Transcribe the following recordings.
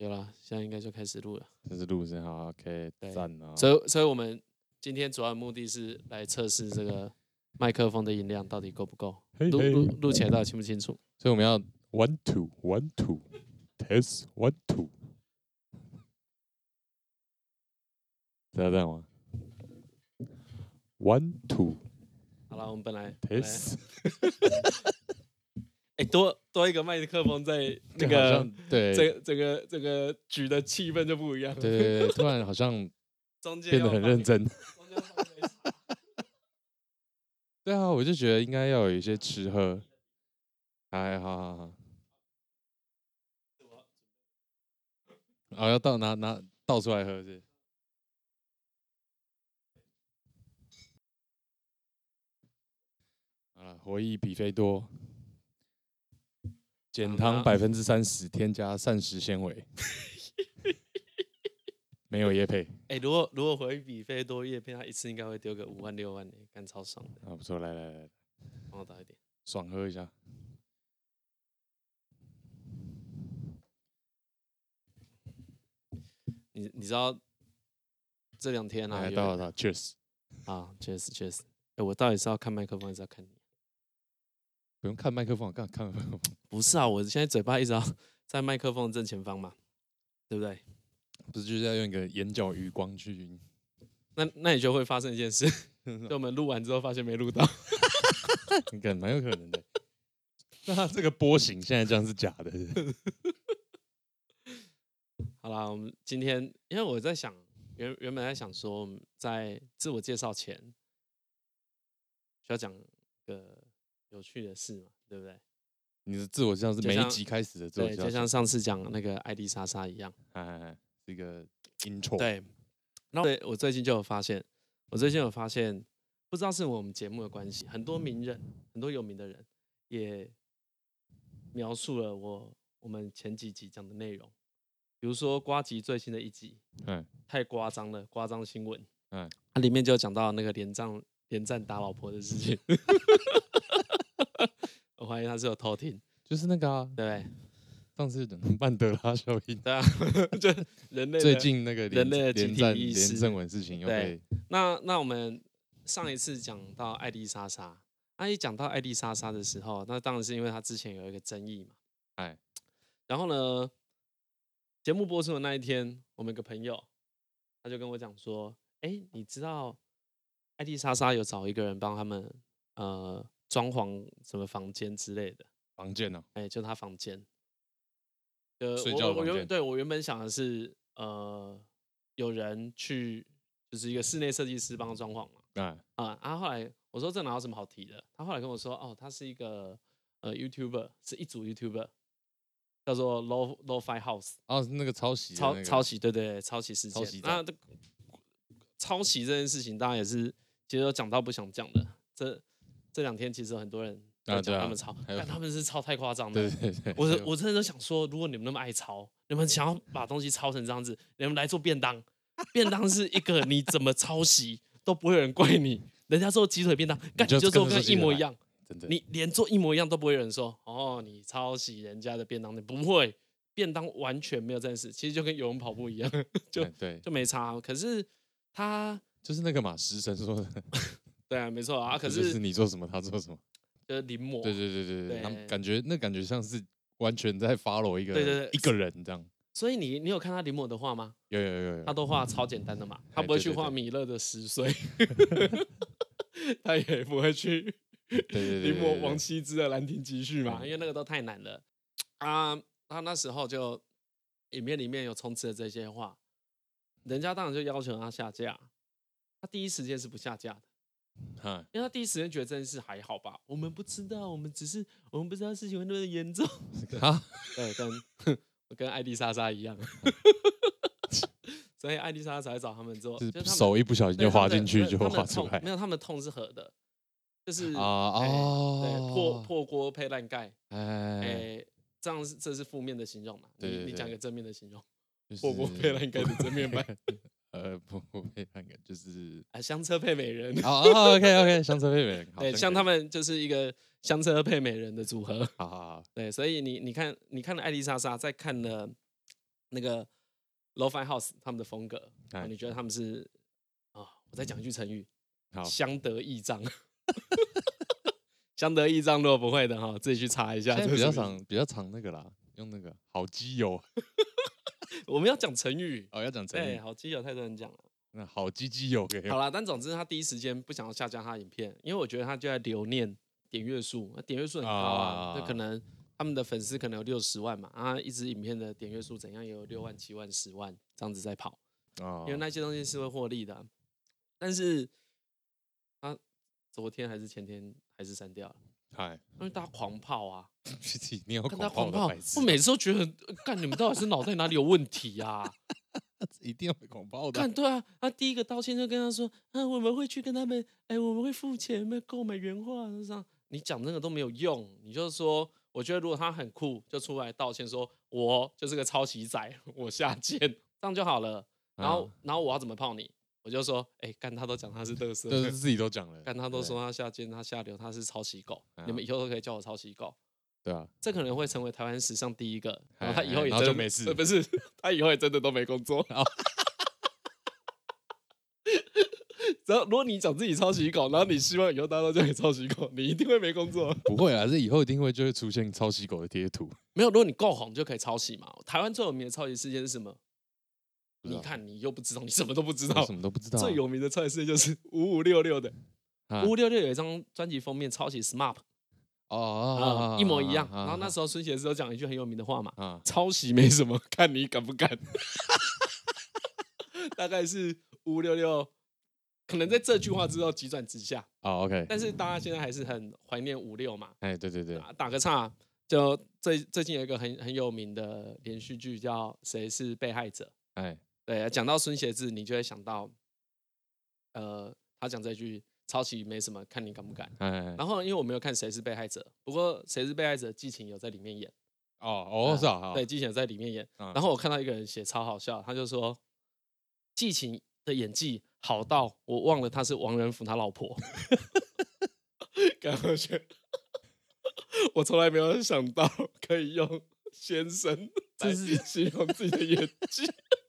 有了，现在应该就开始录了。这是录声，好，OK，赞啊！所以，所以我们今天主要的目的是来测试这个麦克风的音量到底够不够，录录录起来到底清不清楚。所以我们要 one two one two test one two，知道这样吗？one two，好了，我们本来 test。哎，多多一个麦克风在那个，对，这这个这个局的气氛就不一样。对对对，突然好像变得很认真。对啊，我就觉得应该要有一些吃喝。哎，好好好。好，要倒拿拿倒出来喝是。啊，活益比菲多。减糖百分之三十，添加膳食纤维。没有叶配。哎、欸，如果如果活益比菲多叶配，他一次应该会丢个五万六万的，干超爽的。啊，不错，来来来，帮我打一点，爽喝一下。你你知道这两天啊？到了到，Cheers。啊，Cheers，Cheers。哎，我到底是要看麦克风，还是要看你？不用看麦克风，看看麦克风。不是啊，我现在嘴巴一直要在麦克风正前方嘛，对不对？不是就是要用一个眼角余光去？那那你就会发生一件事，就我们录完之后发现没录到，应该蛮有可能的。那这个波形现在这样是假的是不是？好啦，我们今天因为我在想，原原本在想说，在自我介绍前需要讲个。有趣的事嘛，对不对？你的自我介绍是每一集开始的自我介绍，就像上次讲那个艾迪莎莎一样，哎哎哎，是一个 intro。对，然后对我最近就有发现，我最近有发现，不知道是我们节目的关系，很多名人，很多有名的人也描述了我我们前几集讲的内容，比如说瓜吉最新的一集，嗯，太夸张了，夸张新闻，嗯，它里面就讲到那个连战连战打老婆的事情。我怀疑他是有偷听，就是那个啊，对，上次的曼德拉效应，对啊，就人类最近那个人类的集体意识。连胜文事情又被，那那我们上一次讲到艾莉莎莎，那一讲到艾莉莎莎的时候，那当然是因为她之前有一个争议嘛，哎，然后呢，节目播出的那一天，我们一个朋友他就跟我讲说，哎，你知道艾莉莎莎有找一个人帮他们，呃。装潢什么房间之类的房间呢？哎，就他房间。呃，睡觉房间。我原对我原本想的是，呃，有人去，就是一个室内设计师帮他装潢嘛。对。啊，然后后来我说这哪有什么好提的？他后来跟我说，哦，他是一个呃 YouTuber，是一组 YouTuber，叫做 Low low five House。哦，那个抄袭，抄抄袭，对对，抄袭事件。抄袭。那这抄袭这件事情，当然也是其实讲到不想讲的这。这两天其实很多人讲他们抄，但他们是抄太夸张的。对对对，我我真的都想说，如果你们那么爱抄，你们想要把东西抄成这样子，你们来做便当。便当是一个你怎么抄袭都不会有人怪你。人家做鸡腿便当，干你就做跟一模一样。你连做一模一样都不会有人说哦，你抄袭人家的便当，你不会。便当完全没有这件事，其实就跟游泳跑步一样，就对就没差。可是他就是那个嘛，食神说的。对啊，没错啊，可是是你做什么，他做什么，就是临摹。对对对对对，他们感觉那感觉像是完全在 follow 一个对对对一个人这样。所以你你有看他临摹的画吗？有有有有，他都画超简单的嘛，他不会去画米勒的十岁 他也不会去临摹王羲之的兰亭集序嘛，因为那个都太难了啊。他那时候就影片里面有充斥的这些话，人家当然就要求他下架，他第一时间是不下架的。因为他第一时间觉得这件事还好吧，我们不知道，我们只是我们不知道事情会那么严重。啊，对，跟 跟艾迪莎莎一样，所以艾迪莎莎才找他们做，就手一不小心就滑进去就滑出来。没有，他们的痛是合的，就是啊哦，对，破破锅配烂盖，哎，这样是这是负面的形容嘛？你你讲一个正面的形容，破锅配烂盖的正面版。呃，不不配那个，就是啊，香车配美人。好，OK OK，香车配美人。对，像他们就是一个香车配美人的组合。好好好。对，所以你你看，你看了艾丽莎莎，再看了那个 Lo-Fi House 他们的风格，你觉得他们是啊？我再讲一句成语，好，相得益彰。相得益彰，如果不会的哈，自己去查一下。比较常，比较常那个啦，用那个好基友。我们要讲成语哦，要讲成语。对，好基友太多人讲了。那好基基友给。好了，但总之他第一时间不想要下架他的影片，因为我觉得他就在留念点阅数，点阅数很高啊，那可能他们的粉丝可能有六十万嘛，啊，一支影片的点阅数怎样也有六万、七万、十万这样子在跑，因为那些东西是会获利的。但是他昨天还是前天还是删掉了，嗨，因为大家狂泡啊，你要看他狂炮，我每次都觉得，干你们到底是脑袋哪里有问题啊？一定要被广爆的。看，对啊，他第一个道歉就跟他说：“啊，我们会去跟他们，哎，我们会付钱，没有购买原画。”这样你讲那个都没有用，你就是说，我觉得如果他很酷，就出来道歉说：“我就是个抄袭仔，我下贱，这样就好了。”然后，然后我要怎么泡你？我就说：“哎，干他都讲他是乐色，都是自己都讲了，干他都说他下贱，他下流，他是抄袭狗，你们以后都可以叫我抄袭狗。”对啊，这可能会成为台湾史上第一个。然后他以后也真的没事，不是 他以后也真的都没工作。然后如果你讲自己抄袭狗，然后你希望以后大家都叫你抄袭狗，你一定会没工作。不会啊，这以后一定会就会出现抄袭狗的贴图。没有，如果你够红就可以抄袭嘛。台湾最有名的抄袭事件是什么？你看你又不知道，你什么都不知道，什么都不知道。最有名的抄袭事件就是五五六六的，五五六六有一张专辑封面抄袭 SMAP。哦，一模一样。然后那时候孙协志都讲一句很有名的话嘛，抄袭没什么，看你敢不敢。大概是五五六六，可能在这句话之后急转直下。哦，OK。但是大家现在还是很怀念五六嘛。哎，对对对。打个岔，就最最近有一个很很有名的连续剧叫《谁是被害者》。哎，对，讲到孙协志，你就会想到，呃，他讲这句。抄袭没什么，看你敢不敢。然后因为我没有看谁是被害者，不过谁是被害者，季晴有在里面演。哦哦是啊，对，季晴有在里面演。然后我看到一个人写超好笑，他就说季晴的演技好到我忘了他是王仁甫他老婆。感觉我从来没有想到可以用先生来形容自己的演技。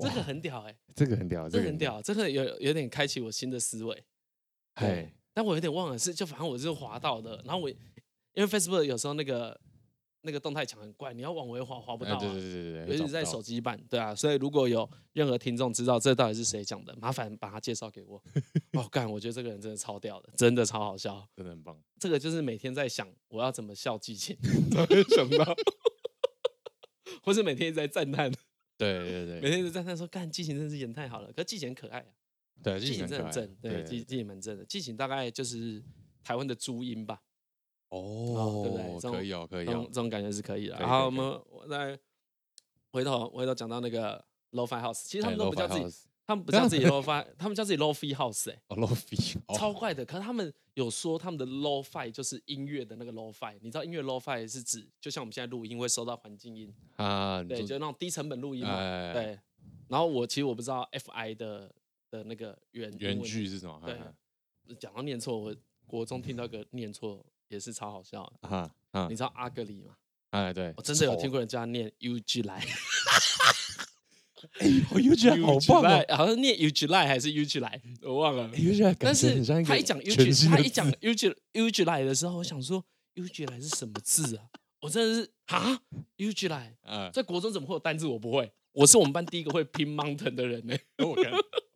这个很屌哎、欸，这个很屌，这个很屌，这个有有点开启我新的思维。哎，但我有点忘了是，就反正我是滑到的，然后我因为 Facebook 有时候那个那个动态墙很怪，你要往回滑滑不到、啊。对对对对，尤其在手机版，对啊，所以如果有任何听众知道这到底是谁讲的，麻烦把他介绍给我。哦，干，我觉得这个人真的超屌的，真的超好笑，真的很棒。这个就是每天在想我要怎么笑季芹，才会想到，或是每天一直在赞叹。对对对，每天都在那说，干季晴真是演太好了，可是季芹很可爱啊。对，季晴真的很正，对，季季晴蛮正的。季晴大概就是台湾的朱茵吧。哦，对不对？可以哦，可以哦，这种感觉是可以的。然后我们我再回头回头讲到那个 Lo-Fi House，其实他们都不叫自己。他们不叫自己 Lo-Fi，他们叫自己 Lo-Fi House 哎。哦，Lo-Fi，超怪的。可是他们有说他们的 Lo-Fi 就是音乐的那个 Lo-Fi，你知道音乐 Lo-Fi 是指就像我们现在录音会收到环境音啊，对，就那种低成本录音嘛。对。然后我其实我不知道 Fi 的的那个原原句是什么。对。讲到念错，我国中听到个念错也是超好笑的。你知道阿格里吗？哎，对。我真的有听过人家念 UG 来。哎，UG 好棒好像念来还是来，我忘了。但是他一讲 UG，他一讲来的时候，我想说来是什么字啊？我真的是啊来，在国中怎么会有单字我不会？我是我们班第一个会拼 mountain 的人呢。我看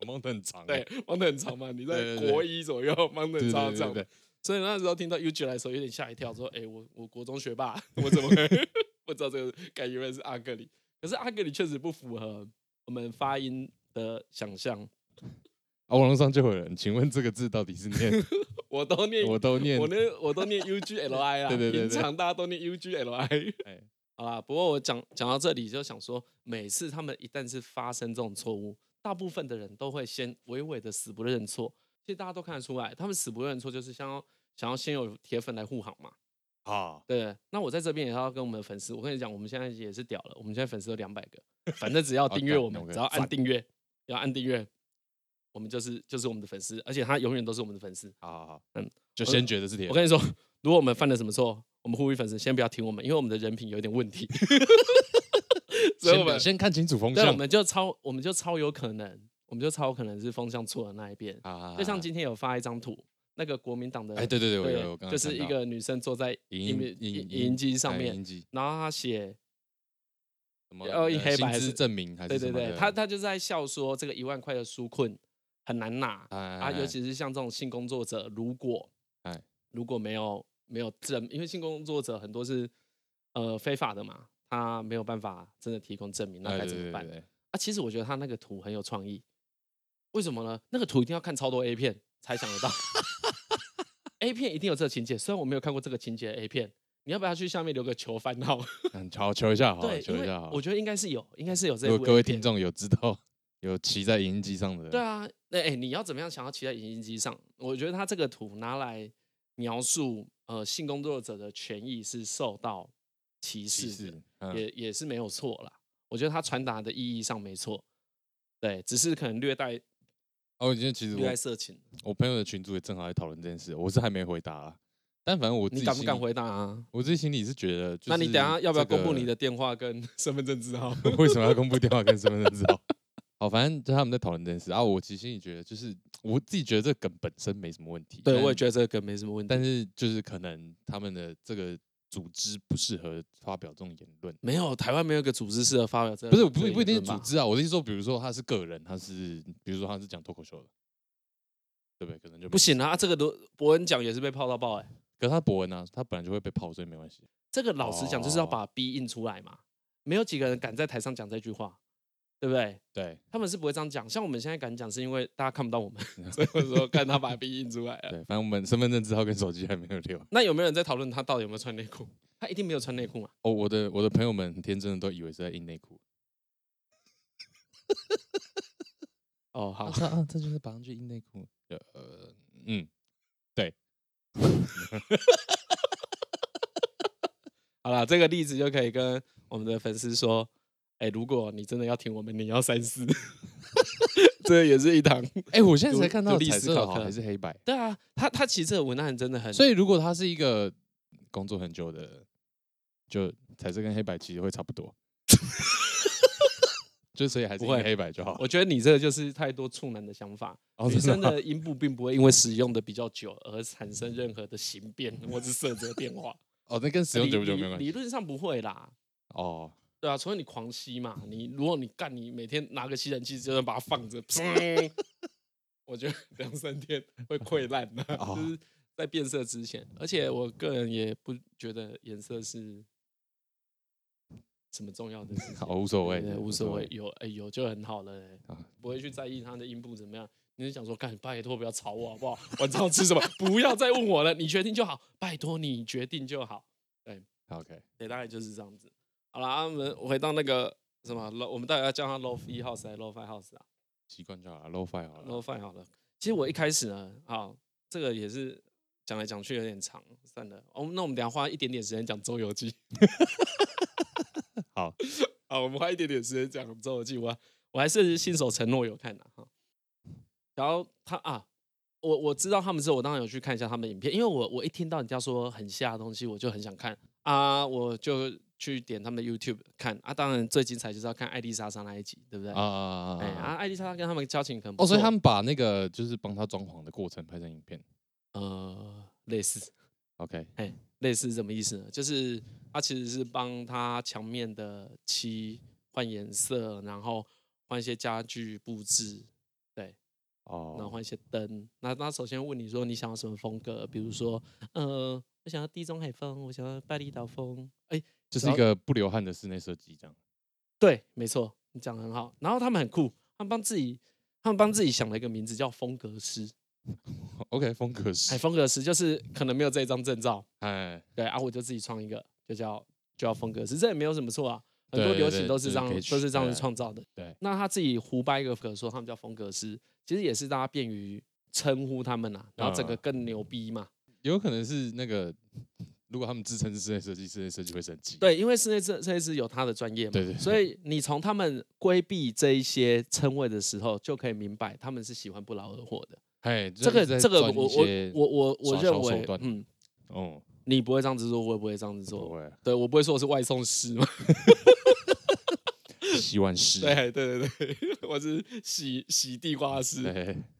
mountain 很长，对，mountain 很长嘛。你在国一左右，mountain 超长的。所以那时候听到来的时候，有点吓一跳，说：“哎，我我国中学霸，我怎么会 不知道这个？该以为是阿格里。”可是阿格里确实不符合我们发音的想象。啊，网络上就有人，请问这个字到底是念？我都念，我都念，我念，我都念 U G L I 啊。对对对，平常大家都念 U G L I。哎，好啦，不过我讲讲到这里，就想说，每次他们一旦是发生这种错误，大部分的人都会先委委的死不认错。其实大家都看得出来，他们死不认错，就是想要想要先有铁粉来护航嘛。啊，对，那我在这边也要跟我们的粉丝，我跟你讲，我们现在也是屌了，我们现在粉丝有两百个，反正只要订阅我们，只要按订阅，要按订阅，我们就是就是我们的粉丝，而且他永远都是我们的粉丝。好好好，嗯，就先觉得是铁。我跟你说，如果我们犯了什么错，我们呼吁粉丝先不要听我们，因为我们的人品有点问题。所以我们先看清楚风向，我们就超，我们就超有可能，我们就超有可能是风向错的那一边。就像今天有发一张图，那个国民党的，哎，对对对，我有，就是一个女生坐在影影影音机上面，然后她写什么？呃，黑白是证明还是？对对对，她她就在笑说这个一万块的纾困很难拿啊，尤其是像这种性工作者，如果如果没有没有证，因为性工作者很多是呃非法的嘛。他没有办法真的提供证明，那该怎么办？啊，其实我觉得他那个图很有创意，为什么呢？那个图一定要看超多 A 片才想得到，A 片一定有这个情节。虽然我没有看过这个情节的 A 片，你要不要去下面留个求番号？求求一下好，对，求一下好。我觉得应该是有，应该是有这。如果各位听众有知道有骑在影音机上的，对啊，那哎，你要怎么样想要骑在影音机上？我觉得他这个图拿来描述呃性工作者的权益是受到。歧视也也是没有错啦，我觉得他传达的意义上没错，对，只是可能略带哦，今天其实略带色情。我朋友的群组也正好在讨论这件事，我是还没回答啊，但反正我自己你敢不敢回答啊？我自己心里是觉得，那你等下要不要公布你的电话跟 身份证字号？为什么要公布电话跟身份证字号？好，反正就他们在讨论这件事啊。我其实心里觉得，就是我自己觉得这个梗本身没什么问题，对我也觉得这个梗没什么问题，但是就是可能他们的这个。组织不适合发表这种言论，没有台湾没有一个组织适合发表这，不是不不一定是组织啊，我的意思说，比如说他是个人，他是比如说他是讲脱口秀的，对不对？可能就不行啊，这个都博恩讲也是被泡到爆哎、欸，可是他博恩啊，他本来就会被泡，所以没关系。这个老实讲就是要把逼印出来嘛，没有几个人敢在台上讲这句话。对不对？对，他们是不会这样讲。像我们现在敢讲，是因为大家看不到我们，所以说看他把笔印出来了。对，反正我们身份证字号跟手机还没有留。那有没有人在讨论他到底有没有穿内裤？他一定没有穿内裤嘛？哦，我的我的朋友们很天真的都以为是在印内裤。哦，好，啊，啊，这就是绑上去印内裤。呃，嗯，对。好了，这个例子就可以跟我们的粉丝说。哎，如果你真的要听我们，你要三思。这也是一堂。哎，我现在才看到彩色好还是黑白？对啊，他他其实这个文案真的很。所以如果他是一个工作很久的，就彩色跟黑白其实会差不多。就所以还是会黑白就好。我觉得你这个就是太多处男的想法。女生的阴部并不会因为使用的比较久而产生任何的形变或是色泽变化。哦，那跟使用久不久没关系。理论上不会啦。哦。对啊，除非你狂吸嘛，你如果你干，你每天拿个吸尘器就能把它放着，我觉得两三天会溃烂的，就是在变色之前。而且我个人也不觉得颜色是什么重要的事情，好无所谓，无所谓，有哎有就很好了，不会去在意它的阴部怎么样。你是想说，干拜托不要吵我好不好？晚上吃什么？不要再问我了，你决定就好，拜托你决定就好。对，OK，对，大概就是这样子。好了，我们回到那个什么 low，我们到底要叫他 low-fi house 还是 low-fi house 啊？习惯就好了，low-fi 好了。low-fi 好了。其实我一开始呢，好，这个也是讲来讲去有点长，算了。哦，那我们等下花一点点时间讲《周游记》。好，好，我们花一点点时间讲《周游记》。我我还是信守承诺有看的哈。然后他啊，我我知道他们之后，我当然有去看一下他们的影片，因为我我一听到人家说很吓的东西，我就很想看啊，我就。去点他们的 YouTube 看啊，当然最精彩就是要看艾丽莎莎那一集，对不对？啊啊啊！哎啊，艾丽莎莎跟他们交情可能哦，所以他们把那个就是帮他装潢的过程拍成影片，呃，类似，OK，哎，类似什么意思呢？就是他其实是帮他墙面的漆换颜色，然后换一些家具布置，对，哦，然后换一些灯。那那首先问你说你想要什么风格？比如说，呃，我想要地中海风，我想要巴厘岛风，哎。就是一个不流汗的室内设计，这样。对，没错，你讲得很好。然后他们很酷，他们帮自己，他们帮自己想了一个名字叫风格师。OK，风格师。哎，风格师就是可能没有这一张证照。哎，对啊，我就自己创一个，就叫就叫风格师，这也没有什么错啊。很多流行都是这样，都是这样子创造的。对，那他自己胡掰一个梗说他们叫风格师，其实也是大家便于称呼他们啊，然后整个更牛逼嘛。有可能是那个。如果他们自称是室内设计，室内设计会生气。对，因为室内设设计师有他的专业嘛。对对。所以你从他们规避这一些称谓的时候，就可以明白他们是喜欢不劳而获的。哎，这个这个我我我我我认为，嗯，哦，你不会这样子做，我也不会这样子做。不会。对，我不会说我是外送师嘛。洗碗师。对对对对，我是洗洗地瓜师。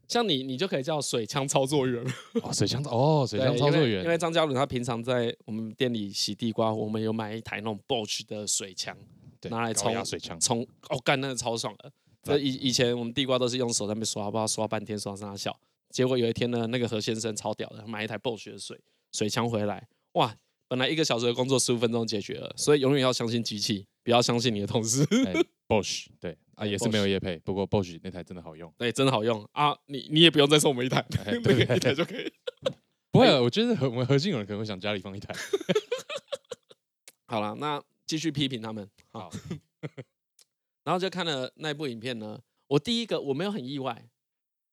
对像你，你就可以叫水枪操作员。哦，水枪哦，水枪操作员。因为张嘉伦他平常在我们店里洗地瓜，我们有买一台那种 Bosch 的水枪，拿来冲水枪，冲哦干那个超爽的。这以以前我们地瓜都是用手在那边刷，不知道刷半天刷三小。结果有一天呢，那个何先生超屌的，买一台 Bosch 的水水枪回来，哇！本来一个小时的工作十五分钟解决了，所以永远要相信机器，不要相信你的同事。欸、Bosch 对啊，也是没有夜配，不过 Bosch 那台真的好用，对，真的好用啊！你你也不用再送我们一台，欸、那个一台就可以。不会，我觉得我们核心有人可能会想家里放一台。好了，那继续批评他们。好，然后就看了那部影片呢，我第一个我没有很意外，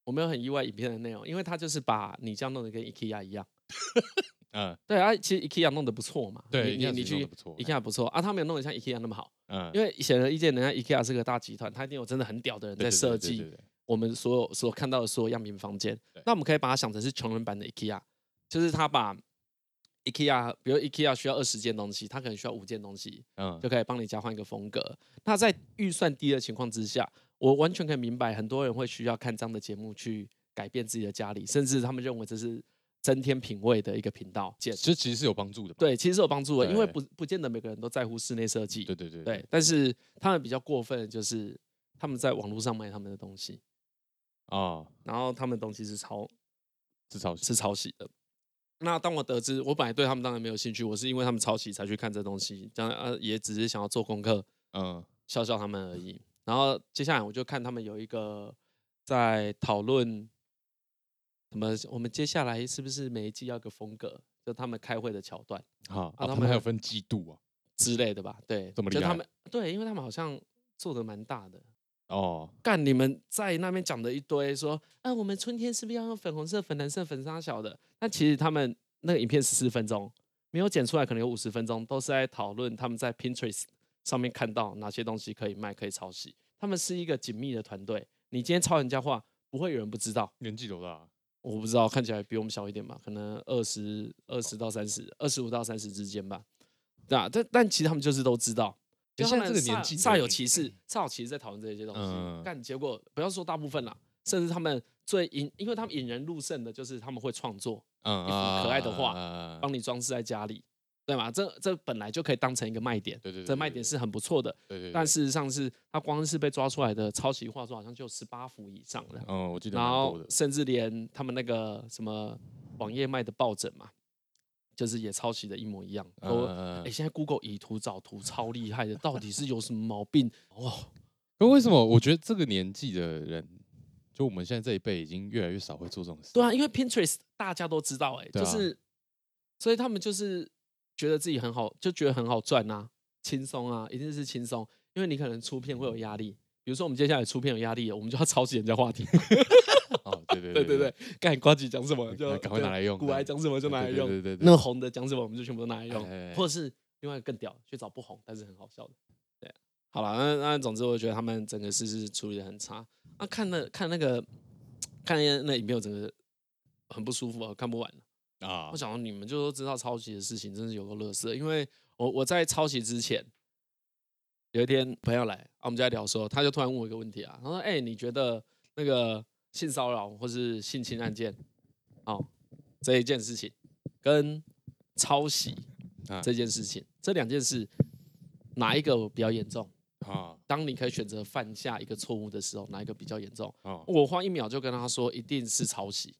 我没有很意外影片的内容，因为他就是把你这样弄得跟 IKEA 一样。嗯，对啊，其实 IKEA 弄得不错嘛。对，你你去 IKEA 不错啊，他没有弄得像 IKEA 那么好。嗯，因为显而易见，人家 IKEA 是个大集团，他一定有真的很屌的人在设计我们所有所看到的所有样品房间。那我们可以把它想成是穷人版的 IKEA，就是他把 IKEA，比如 IKEA 需要二十件东西，他可能需要五件东西，嗯，就可以帮你交换一个风格。那在预算低的情况之下，我完全可以明白，很多人会需要看这样的节目去改变自己的家里，甚至他们认为这是。增添品味的一个频道，这其实是有帮助的。对，其实是有帮助的，因为不不见得每个人都在乎室内设计。对对对，对。但是他们比较过分的就是他们在网络上卖他们的东西啊，然后他们的东西是抄，是抄是抄袭的。那当我得知，我本来对他们当然没有兴趣，我是因为他们抄袭才去看这东西，当然啊也只是想要做功课，嗯，笑笑他们而已。然后接下来我就看他们有一个在讨论。什么？我们接下来是不是每一季要个风格？就他们开会的桥段，好啊，他们还有分季度啊之类的吧？对，这么厉害？就他们对，因为他们好像做的蛮大的哦。干你们在那边讲的一堆，说啊，我们春天是不是要用粉红色、粉蓝色、粉纱小的？那其实他们那个影片十四分钟，没有剪出来，可能有五十分钟，都是在讨论他们在 Pinterest 上面看到哪些东西可以卖、可以抄袭。他们是一个紧密的团队，你今天抄人家话，不会有人不知道。年纪多大？我不知道，看起来比我们小一点吧，可能二十二十到三十，二十五到三十之间吧。对啊，但但其实他们就是都知道，就现在这个年纪煞有其事，煞有其事在讨论这些东西。嗯、但结果不要说大部分啦，甚至他们最引，因为他们引人入胜的就是他们会创作一幅可爱的画，帮你装饰在家里。对嘛？这这本来就可以当成一个卖点，对对，对，对，对，这卖点是很不错的。对对，但事实上是，他光是被抓出来的抄袭画作，好像就十八幅以上了。哦，我记得。然后甚至连他们那个什么网页卖的抱枕嘛，就是也抄袭的一模一样。说，哎，现在 Google 以图找图超厉害的，到底是有什么毛病？哦，那为什么我觉得这个年纪的人，就我们现在这一辈，已经越来越少会做这种事？对啊，因为 Pinterest 大家都知道，哎，就是，所以他们就是。觉得自己很好，就觉得很好赚呐，轻松啊，一定是轻松。因为你可能出片会有压力，比如说我们接下来出片有压力，我们就要抄袭人家话题。哦，对对对对对，干瓜子讲什么就赶快拿来用，古埃讲什么就拿来用，对对对，那个红的讲什么我们就全部都拿来用，或者是另外更屌，去找不红但是很好笑的。对，好了，那那总之我觉得他们整个事是处理的很差。那看那看那个 看那那影片，我整个很不舒服啊，看不完。啊！我想说，你们就都知道抄袭的事情，真是有个乐色。因为我我在抄袭之前，有一天朋友来啊，我们在聊的时候，他就突然问我一个问题啊，他说：“哎、欸，你觉得那个性骚扰或是性侵案件，哦，这一件事情跟抄袭这件事情，这两件事哪一个比较严重？啊，当你可以选择犯下一个错误的时候，哪一个比较严重？啊我花一秒就跟他说，一定是抄袭。”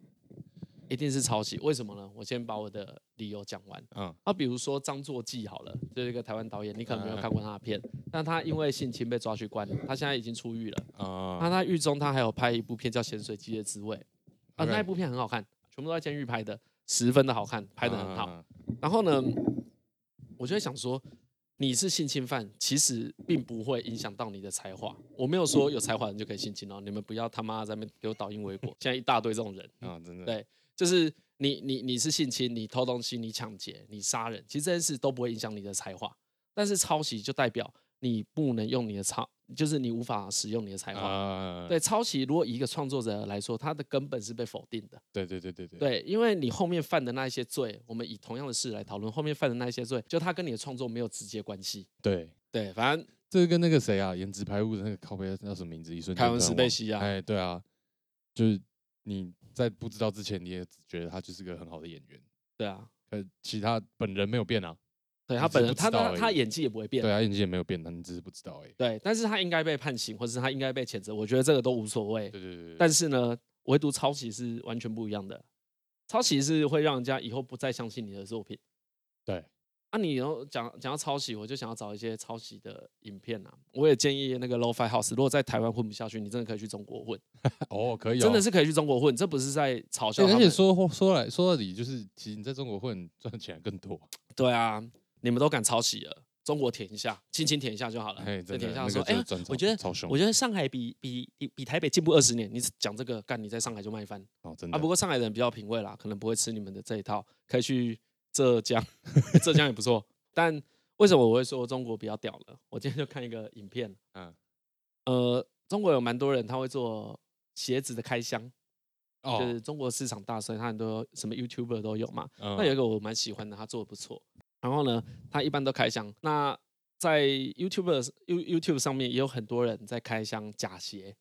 一定是抄袭，为什么呢？我先把我的理由讲完。嗯，那比如说张作骥好了，就是一个台湾导演，你可能没有看过他的片，但他因为性侵被抓去关，他现在已经出狱了。啊，那他狱中他还有拍一部片叫《咸水鸡的滋味》，啊，那一部片很好看，全部都在监狱拍的，十分的好看，拍的很好。然后呢，我就会想说，你是性侵犯，其实并不会影响到你的才华。我没有说有才华的人就可以性侵哦，你们不要他妈在那边给我倒因为果。现在一大堆这种人啊，真的对。就是你你你是性侵，你偷东西，你抢劫，你杀人，其实这件事都不会影响你的才华。但是抄袭就代表你不能用你的抄，就是你无法使用你的才华。Uh, 对，抄袭如果以一个创作者来说，他的根本是被否定的。对对对对对。对，因为你后面犯的那一些罪，我们以同样的事来讨论，后面犯的那一些罪，就他跟你的创作没有直接关系。对对，反正这跟那个谁啊，颜值排污的那个靠背叫什么名字？一瞬间。凯文史贝西啊。哎，对啊，就是你在不知道之前，你也觉得他就是个很好的演员。对啊，呃，其他本人没有变啊。对他本人，他他他演技也不会变。对啊，演技也没有变，你只是不知道而已。对，但是他应该被判刑，或者是他应该被谴责，我觉得这个都无所谓。对对对。但是呢，唯独抄袭是完全不一样的。抄袭是会让人家以后不再相信你的作品。对。啊，你要讲讲到抄袭，我就想要找一些抄袭的影片啊。我也建议那个 Lo-Fi House，如果在台湾混不下去，你真的可以去中国混。哦，可以、哦。真的是可以去中国混，这不是在嘲笑。而且说说来说到底，就是其实你在中国混赚钱更多。对啊。你们都敢抄袭了，中国舔一下，轻轻舔一下就好了。再舔一下说，哎、欸，我觉得，我觉得上海比比比比台北进步二十年。你讲这个，干你在上海就卖翻。哦，真的。啊，不过上海人比较品味啦，可能不会吃你们的这一套，可以去浙江，浙江也不错。但为什么我会说中国比较屌呢？我今天就看一个影片，嗯，呃，中国有蛮多人他会做鞋子的开箱，哦、就是中国市场大，所以他很多什么 YouTuber 都有嘛。嗯、那有一个我蛮喜欢的，他做的不错。然后呢，他一般都开箱。那在 YouTube You YouTube 上面也有很多人在开箱假鞋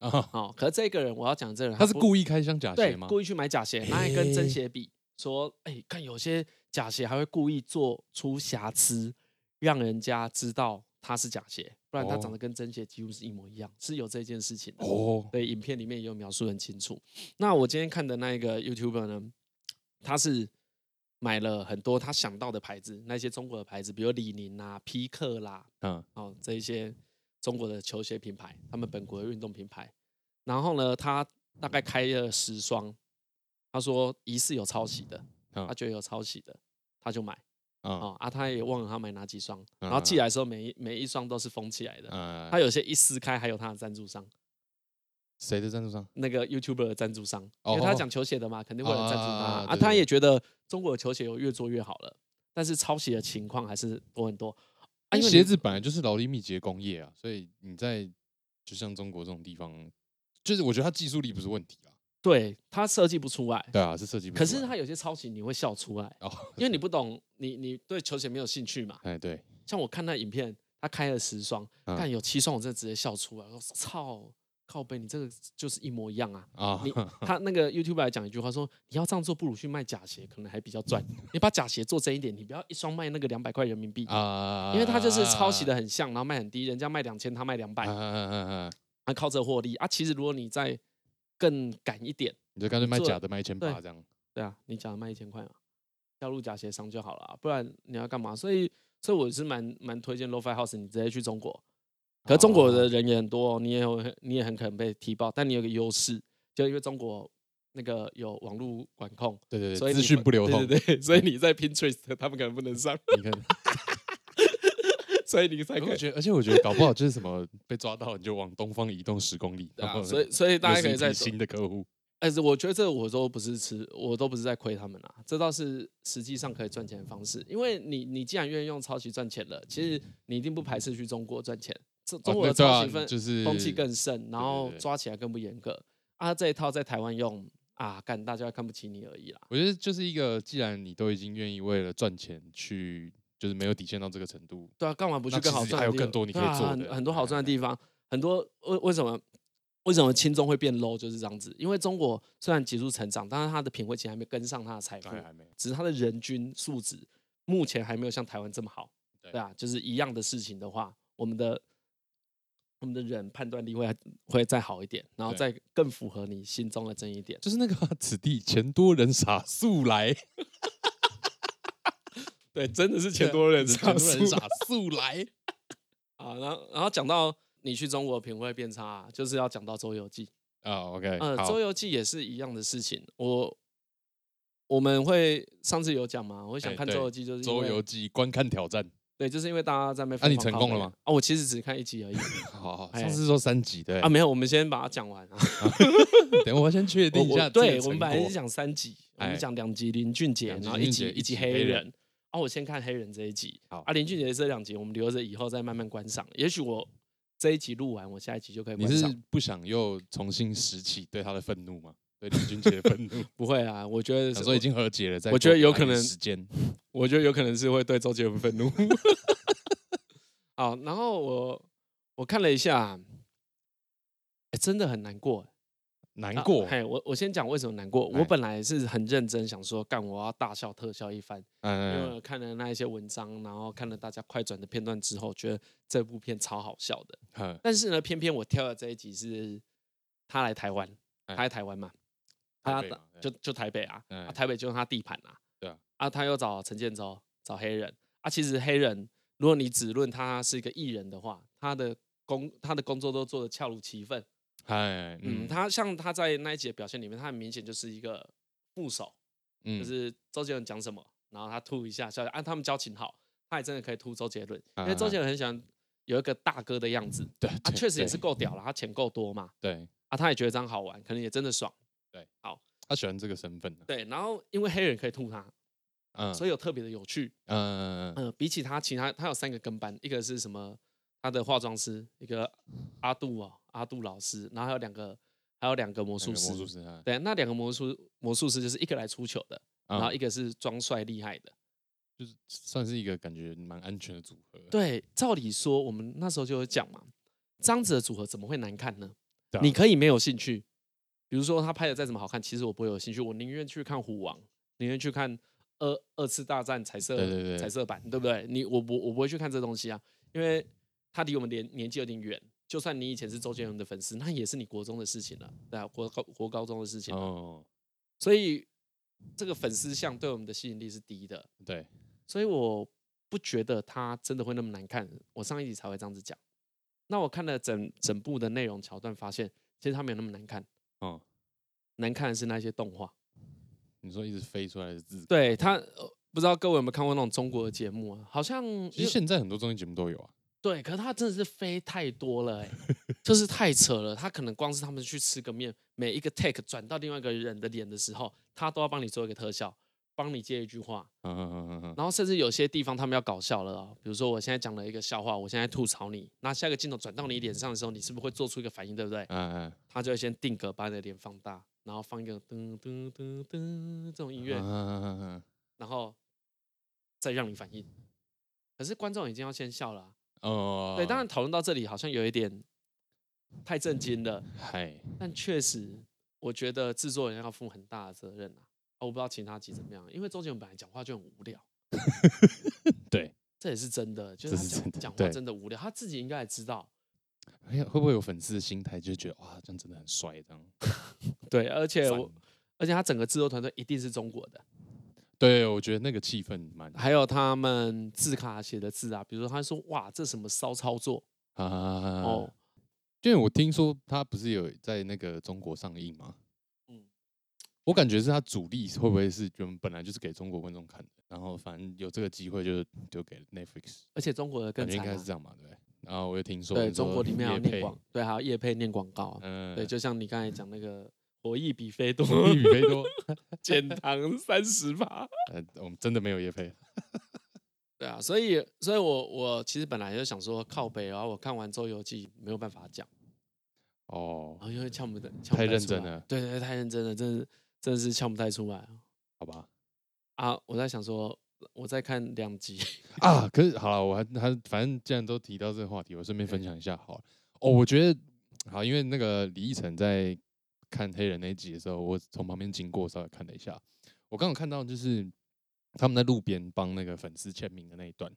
啊。哦，可是这个人我要讲这个人，他是故意开箱假鞋吗？对，故意去买假鞋，拿来跟真鞋比，说，哎，看有些假鞋还会故意做出瑕疵，让人家知道它是假鞋，不然它长得跟真鞋几乎是一模一样，是有这件事情的。哦，对，影片里面也有描述很清楚。那我今天看的那一个 YouTuber 呢，他是。买了很多他想到的牌子，那些中国的牌子，比如李宁啊、匹克啦，嗯，哦，这一些中国的球鞋品牌，他们本国的运动品牌。然后呢，他大概开了十双，他说疑似有抄袭的，嗯、他觉得有抄袭的，他就买，啊，他也忘了他买哪几双，然后寄来的时候每一每一双都是封起来的，嗯、他有些一撕开还有他的赞助商。谁的赞助商？那个 YouTuber 的赞助商，因为他讲球鞋的嘛，肯定会有赞助他啊。他也觉得中国的球鞋有越做越好了，但是抄袭的情况还是多很多。因为鞋子本来就是劳力密集的工业啊，所以你在就像中国这种地方，就是我觉得他技术力不是问题啊。对，他设计不出来。对啊，是设计不出来。可是他有些抄袭你会笑出来哦，因为你不懂，你你对球鞋没有兴趣嘛。哎，对。像我看那影片，他开了十双，但有七双，我真的直接笑出来，我说操。靠背，你这个就是一模一样啊！啊，你 他那个 YouTube 来讲一句话说，你要这样做，不如去卖假鞋，可能还比较赚。你把假鞋做真一点，你不要一双卖那个两百块人民币啊，因为他就是抄袭的很像，然后卖很低，人家卖两千，他卖两百，他靠这获利啊。其实如果你再更赶一点，你就干脆卖假的卖一千八这样。对啊，你假的卖一千块嘛，加入假鞋商就好了，不然你要干嘛？所以，所以我是蛮蛮推荐 Lo-Fi House，你直接去中国。可是中国的人也很多，你也有你也很可能被踢爆，但你有个优势，就因为中国那个有网络管控，对对对，所以资讯不流通，对对对，所以你在 Pinterest，他们可能不能上，你看，所以你才可以。而且我觉得搞不好就是什么被抓到，你就往东方移动十公里，对啊，所以所以大家可以在新的客户。哎，我觉得这我都不是吃，我都不是在亏他们啦，这倒是实际上可以赚钱的方式，因为你你既然愿意用抄袭赚钱了，其实你一定不排斥去中国赚钱。中国的抄袭分就是风气更盛，然后抓起来更不严格啊！这一套在台湾用啊，干大家看不起你而已啦。我觉得就是一个，既然你都已经愿意为了赚钱去，就是没有底线到这个程度，对啊，干嘛不去更好赚？还有更多你可以做的，很多好赚的地方，很多为为什么为什么轻松会变 low 就是这样子？因为中国虽然急速成长，但是它的品味其实还没跟上它的财富，只是它的人均素质目前还没有像台湾这么好。对啊，就是一样的事情的话，我们的。我们的人判断力会会再好一点，然后再更符合你心中的这一点。就是那个 此地钱多人傻速来，对，真的是钱多人傻人傻 速来啊！然后然后讲到你去中国品味变差，就是要讲到《周游记》啊。OK，嗯，《周游记》也是一样的事情。我我们会上次有讲吗？我会想看《周游记》，就是《周游记》观看挑战。对，就是因为大家在那边。那你成功了吗？啊，我其实只看一集而已。好好，上次说三集对。啊，没有，我们先把它讲完啊。等我先确定一下。对，我们本来是讲三集，我们讲两集林俊杰，然后一集一集黑人。啊，我先看黑人这一集。好啊，林俊杰这两集我们留着以后再慢慢观赏。也许我这一集录完，我下一集就可以观赏。你是不想又重新拾起对他的愤怒吗？对林俊杰的愤怒？不会啊，我觉得。想说已经和解了，我觉得有可能时间。我觉得有可能是会对周杰伦愤怒。好，然后我我看了一下，哎，真的很难过。难过，嘿，我我先讲为什么难过。我本来是很认真想说，干我要大笑特笑一番，因为看了那一些文章，然后看了大家快转的片段之后，觉得这部片超好笑的。但是呢，偏偏我挑的这一集是他来台湾，他来台湾嘛，他就就台北啊，台北就是他地盘啊，对啊，啊他又找陈建州找黑人。啊，其实黑人如果你只论他是一个艺人的话，他的工他的工作都做得恰如其分。哎，嗯，他像他在那一集的表现里面，他很明显就是一个副手，嗯，就是周杰伦讲什么，然后他吐一下，笑，按他们交情好，他也真的可以吐周杰伦，因为周杰伦很喜欢有一个大哥的样子，对，他确实也是够屌了，他钱够多嘛，对，啊，他也觉得这样好玩，可能也真的爽，对，好，他喜欢这个身份，对，然后因为黑人可以吐他，嗯，所以有特别的有趣，嗯嗯嗯，比起他其他，他有三个跟班，一个是什么？他的化妆师，一个阿杜啊。阿杜老师，然后还有两个，还有两个魔术师。魔术师对，那两个魔术魔术师就是一个来出糗的，嗯、然后一个是装帅厉害的，就是算是一个感觉蛮安全的组合。对，照理说我们那时候就有讲嘛，这样子的组合怎么会难看呢？啊、你可以没有兴趣，比如说他拍的再怎么好看，其实我不会有兴趣，我宁愿去看虎王，宁愿去看二二次大战彩色对对对彩色版，对不对？你我不我不会去看这东西啊，因为他离我们年年纪有点远。就算你以前是周杰伦的粉丝，那也是你国中的事情了，对啊，国高国高中的事情。哦，所以这个粉丝像对我们的吸引力是低的。对，所以我不觉得他真的会那么难看。我上一集才会这样子讲。那我看了整整部的内容桥段，发现其实他没有那么难看。哦，难看的是那些动画。你说一直飞出来的字？对他，不知道各位有没有看过那种中国的节目啊？好像其实现在很多综艺节目都有啊。对，可是他真的是飞太多了，哎，就是太扯了。他可能光是他们去吃个面，每一个 take 转到另外一个人的脸的时候，他都要帮你做一个特效，帮你接一句话。然后甚至有些地方他们要搞笑了啊，比如说我现在讲了一个笑话，我现在吐槽你，那下一个镜头转到你脸上的时候，你是不是会做出一个反应，对不对？嗯嗯。他就会先定格，把你的脸放大，然后放一个噔噔噔噔这种音乐，然后再让你反应。可是观众已经要先笑了。哦，oh, 对，当然讨论到这里好像有一点太震惊了，嗨，但确实我觉得制作人要负很大的责任啊。我不知道其他集怎么样，因为周杰伦本来讲话就很无聊，对，这也是真的，就是他讲讲话真的无聊，他自己应该也知道。哎呀，会不会有粉丝的心态就觉得哇，这样真的很帅这样？对，而且我，而且他整个制作团队一定是中国的。对，我觉得那个气氛蛮，还有他们字卡写的字啊，比如说他说哇，这什么骚操作啊？哦，因为我听说他不是有在那个中国上映吗？嗯，我感觉是他主力会不会是就本来就是给中国观众看的，然后反正有这个机会就丢给 Netflix，而且中国的更惨，应该是这样嘛，对。然后我又听说，对中国里面还有念广，对，还有业配念广告，嗯，对，就像你刚才讲那个。火翼比飞多，火翼比飞多，减糖三十趴。呃，我们真的没有业配。对啊，所以，所以我我其实本来就想说靠背，然后我看完《周游记》没有办法讲。哦。因为呛不得，太认真了。对对，太认真了，真的真的是呛不太出来。好吧。啊，我在想说，我再看两集。啊，可是好了，我还还反正既然都提到这个话题，我顺便分享一下好了。哦，我觉得好，因为那个李奕晨在。看黑人那一集的时候，我从旁边经过，稍微看了一下。我刚好看到就是他们在路边帮那个粉丝签名的那一段。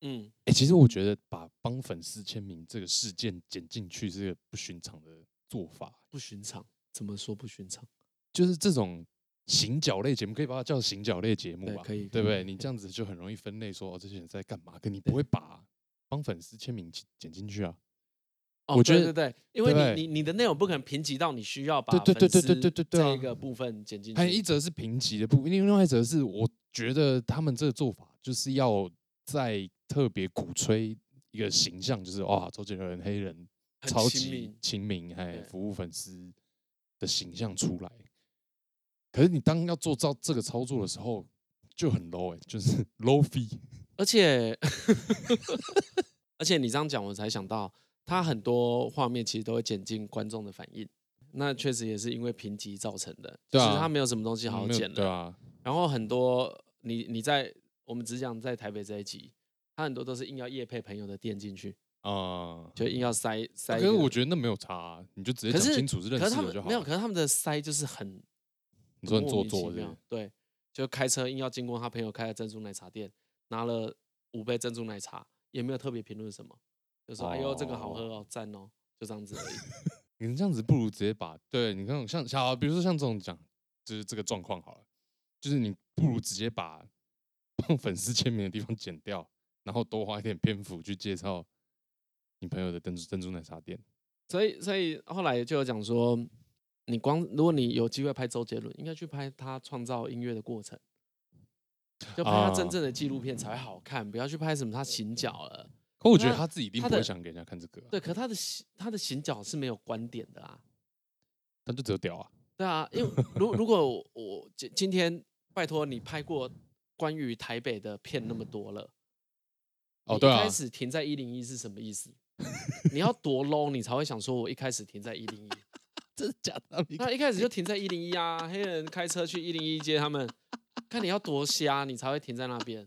嗯，哎、欸，其实我觉得把帮粉丝签名这个事件剪进去是个不寻常的做法。不寻常？怎么说不寻常？就是这种行脚类节目，可以把它叫行脚类节目吧？可以，对不对？你这样子就很容易分类，说哦，这些人在干嘛？可你不会把帮粉丝签名剪进去啊？我觉得对对对，因为你你你的内容不可能评级到你需要把粉丝这一个部分剪进去。还有一则是评级的部分，另外一则是我觉得他们这个做法就是要在特别鼓吹一个形象，就是哇，周杰伦黑人超级亲民，还服务粉丝的形象出来。可是你当要做到这个操作的时候，就很 low 哎，就是 low fee。而且 而且你这样讲，我才想到。他很多画面其实都会剪进观众的反应，那确实也是因为评级造成的。其实他没有什么东西好剪的。对啊。然后很多你你在我们只讲在台北这一集，他很多都是硬要夜配朋友的店进去啊，就硬要塞塞。可是我觉得那没有差啊，你就直接讲清楚是认识的就好。没有，可是他们的塞就是很，你说很做作的，对，就开车硬要经过他朋友开的珍珠奶茶店，拿了五杯珍珠奶茶，也没有特别评论什么，就说哎呦这个好喝哦，赞哦，就这样子而已。你们这样子不如直接把对你看像像比如说像这种讲，就是这个状况好了，就是你不如直接把帮粉丝签名的地方剪掉，然后多花一点篇幅去介绍你朋友的珍珠珍珠奶茶店。所以所以后来就有讲说，你光如果你有机会拍周杰伦，应该去拍他创造音乐的过程，就拍他真正的纪录片才会好看，不要去拍什么他行脚了。可我觉得他自己一定不会想给人家看这个。对，可他的他的行脚是没有观点的啊。他就只有屌啊。对啊，因为 如如果我今今天拜托你拍过关于台北的片那么多了，哦，对啊。一开始停在一零一是什么意思？你要多 low 你才会想说，我一开始停在一零一？真的假的？那一开始就停在一零一啊，黑人开车去一零一接他们，看你要多瞎，你才会停在那边。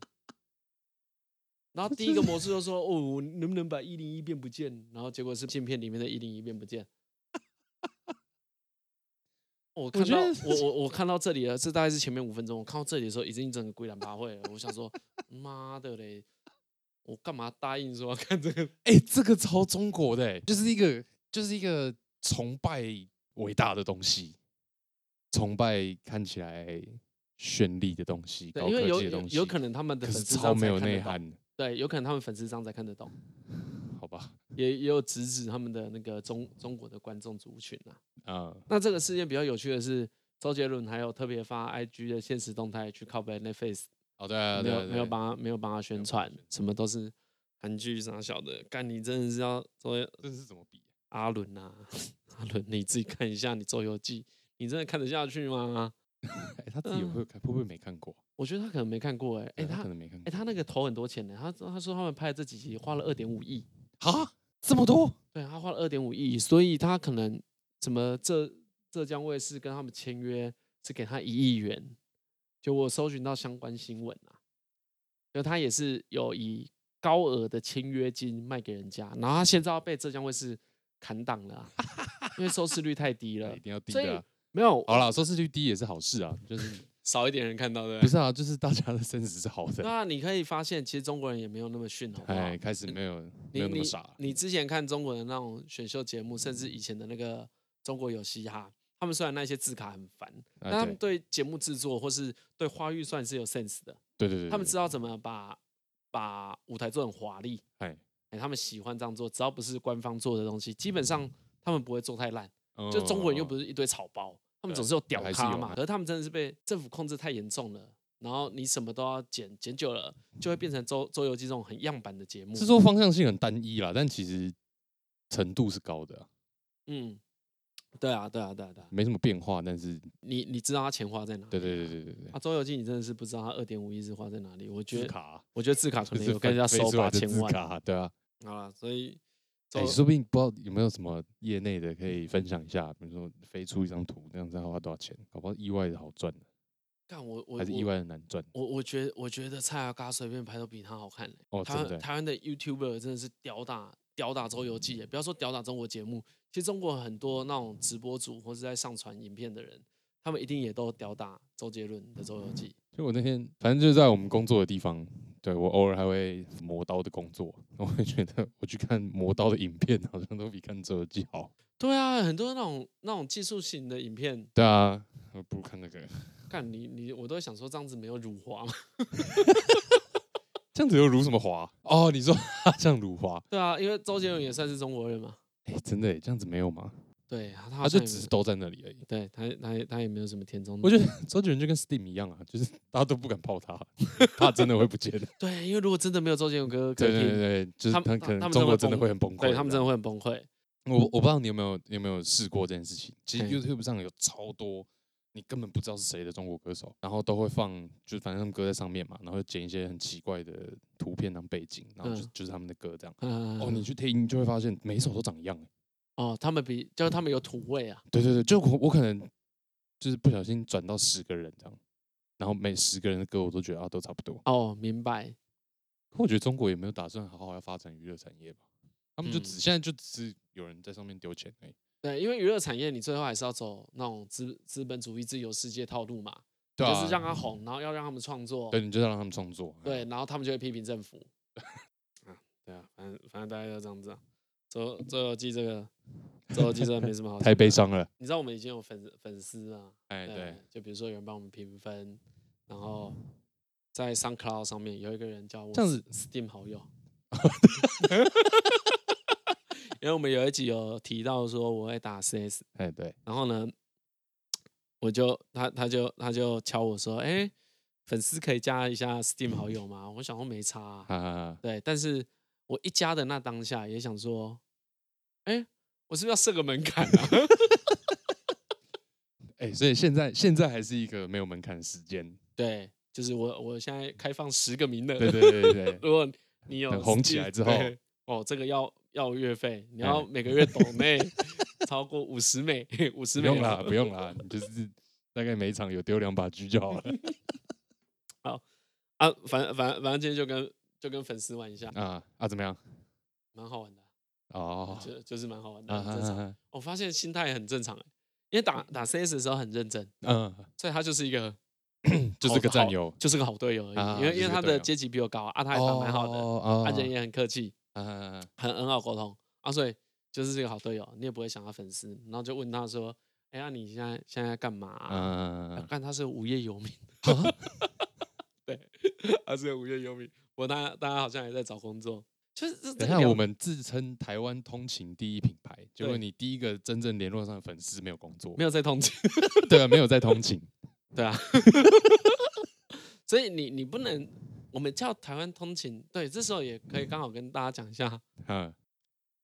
然后第一个模式就说：“哦，能不能把一零一变不见？”然后结果是镜片里面的一零一变不见。我看到我我我看到这里了，这大概是前面五分钟。我看到这里的时候，已经整个龟胆八会了。我想说：“妈的嘞，我干嘛答应说要看这个？哎、欸，这个超中国的，就是一个就是一个崇拜伟大的东西，崇拜看起来绚丽的东西，对，因为有有，有可能他们的粉丝超没有内涵。”对，有可能他们粉丝上才看得懂，好吧？也也有直指他们的那个中中国的观众族群啊。啊，那这个事件比较有趣的是，周杰伦还有特别发 IG 的限时动态去靠北 Netflix。哦，对啊，没有没有帮他没有帮他宣传，什么都是韩剧啥小的。干，你真的是要周杰，这是怎么比？阿伦啊，阿伦，你自己看一下，你周游记，你真的看得下去吗？他自己会看，会不会没看过？我觉得他可能没看过、欸，哎，哎，他可能没看过。哎，他那个投很多钱呢，他他说他们拍的这几集花了二点五亿，啊，这么多？对，他花了二点五亿，所以他可能什么浙浙江卫视跟他们签约是给他一亿元，就我搜寻到相关新闻啊，就他也是有以高额的签约金卖给人家，然后他现在要被浙江卫视砍档了，因为收视率太低了，一定要低的。没有，好了，收视率低也是好事啊，就是 少一点人看到，的不是啊，就是大家的身子是好的。那你可以发现，其实中国人也没有那么逊，好不好？哎，开始没有，没有那么傻。你之前看中国的那种选秀节目，甚至以前的那个中国有嘻哈，他们虽然那些字卡很烦，但他们对节目制作或是对花预算是有 sense 的。对对对，他们知道怎么把把舞台做很华丽。哎，他们喜欢这样做，只要不是官方做的东西，基本上他们不会做太烂。就中国人又不是一堆草包。他们总是有屌咖嘛，可是他们真的是被政府控制太严重了，然后你什么都要剪，剪久了就会变成周周游记这种很样板的节目。是说方向性很单一啦，但其实程度是高的。嗯，对啊，对啊，对啊，对啊，没什么变化，但是你你知道他钱花在哪里？对对对对对对。啊，周游记你真的是不知道他二点五亿是花在哪里？我觉得卡，我觉得字卡可能 有跟人家收八千万。对啊。好了，所以。哎，说不定不知道有没有什么业内的可以分享一下，比如说飞出一张图，这样子要花多少钱？搞不好意外的好赚。干我我还是意外的难赚。我我觉得我觉得蔡阿嘎随便拍都比他好看嘞。哦，台湾台湾的 YouTuber 真的是屌打屌打周游记，不要说屌打中国节目，其实中国很多那种直播主或是在上传影片的人，他们一定也都屌打周杰伦的周游记。就我那天，反正就是在我们工作的地方。对，我偶尔还会磨刀的工作，我会觉得我去看磨刀的影片，好像都比看周游记好。对啊，很多那种那种技术型的影片。对啊，我不如看那个。看你你我都会想说，这样子没有辱华吗？这样子有辱什么华？哦，你说他 这样辱华？对啊，因为周杰伦也算是中国人嘛。哎，真的，这样子没有吗？对，他就只是都在那里而已。对他，他也他也没有什么天中。我觉得周杰伦就跟 Steam 一样啊，就是 大家都不敢泡他，他真的会不见的。对，因为如果真的没有周杰伦哥，对对对，就是他可能中国真的会很崩溃。对他们真的会很崩溃。我我不知道你有没有有没有试过这件事情。其实 YouTube 上有超多你根本不知道是谁的中国歌手，然后都会放，就是反正他们歌在上面嘛，然后剪一些很奇怪的图片当背景，然后就就是他们的歌这样。哦，你去听就会发现每一首都长一样。哦，他们比就是他们有土味啊。对对对，就我我可能就是不小心转到十个人这样，然后每十个人的歌我都觉得啊都差不多。哦，明白。我觉得中国也没有打算好好要发展娱乐产业吧？他们就只、嗯、现在就只是有人在上面丢钱而已。对，因为娱乐产业你最后还是要走那种资资本主义自由世界套路嘛，对啊、就是让他红，然后要让他们创作。对，你就要让他们创作。对，然后他们就会批评政府。啊，对啊，反正反正大家就这样子、啊。周周游记这个，周游记真的没什么好。太悲伤了。你知道我们已经有粉粉丝啊？哎，对。就比如说有人帮我们评分，然后在 SoundCloud 上面有一个人叫我这样子 Steam 好友。因为我们有一集有提到说我会打 CS，哎对，然后呢，我就他他就他就敲我说，哎，粉丝可以加一下 Steam 好友吗？我想说没差，啊，哈哈哈对，但是我一加的那当下也想说，哎，我是不是要设个门槛啊？哎，所以现在现在还是一个没有门槛的时间，对，就是我我现在开放十个名额，对对对对，如果你有红起来之后，哦，这个要。要月费，你要每个月抖内超过五十美，五十美不用啦，不用啦，你就是大概每一场有丢两把狙就好了。好啊，反正反正反正今天就跟就跟粉丝玩一下啊啊，怎么样？蛮好玩的哦，就就是蛮好玩的，正常。我发现心态很正常，因为打打 CS 的时候很认真，嗯，所以他就是一个 就是个战友，就是个好队友而已。因为因为他的阶级比我高啊，他也打蛮好的，他人也很客气。很很好沟通啊，所以就是这个好队友，你也不会想他粉丝，然后就问他说：“哎呀，你现在现在干嘛、啊？”嗯，看他是无业游民，对，他是个无业游民。不过大家大家好像也在找工作，就是等下我们自称台湾通勤第一品牌，结果你第一个真正联络上的粉丝没有工作，没有在通勤，对啊，没有在通勤，对啊，所以你你不能。我们叫台湾通勤，对，这时候也可以刚好跟大家讲一下。嗯，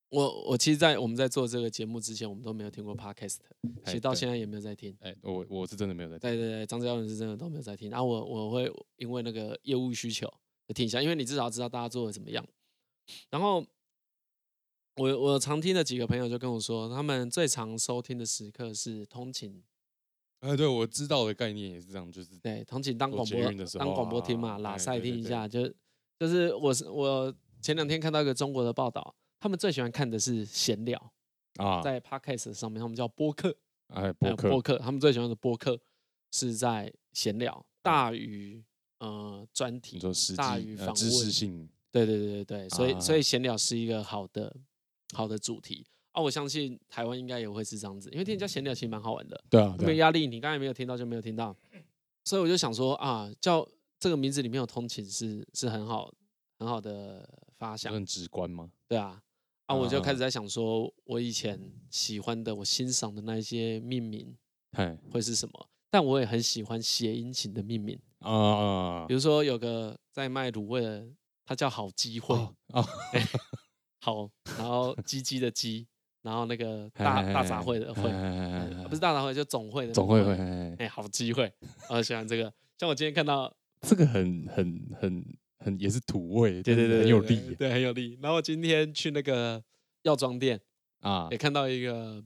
我我其实，在我们在做这个节目之前，我们都没有听过 Podcast，其实到现在也没有在听。哎，我我是真的没有在听。对对对，张家人是真的都没有在听。然后我我会因为那个业务需求听一下，因为你至少知道大家做的怎么样。然后我我常听的几个朋友就跟我说，他们最常收听的时刻是通勤。哎，对，我知道的概念也是这样，就是对，通勤当广播当广播听嘛，拉塞听一下，就就是我是我前两天看到一个中国的报道，他们最喜欢看的是闲聊啊，在 Podcast 上面，他们叫播客，哎，播客，播客，他们最喜欢的播客是在闲聊，大于呃专题，大于访问，知识性，对对对对对，所以所以闲聊是一个好的好的主题。啊，我相信台湾应该也会是这样子，因为听人家闲聊其实蛮好玩的，对啊，没有压力。你刚才没有听到就没有听到，所以我就想说啊，叫这个名字里面有通勤是是很好很好的发想，很直观吗？对啊，啊，我就开始在想说，我以前喜欢的、我欣赏的那一些命名，会是什么？但我也很喜欢谐音型的命名啊，比如说有个在卖卤味的，他叫好机会啊，好，然后鸡鸡的鸡。然后那个大大杂烩的烩，不是大杂烩，就总会的总会会，哎，好机会，我喜欢这个。像我今天看到 这个很很很很也是土味，对对对，很有力，对很有力。然后我今天去那个药妆店啊，也看到一个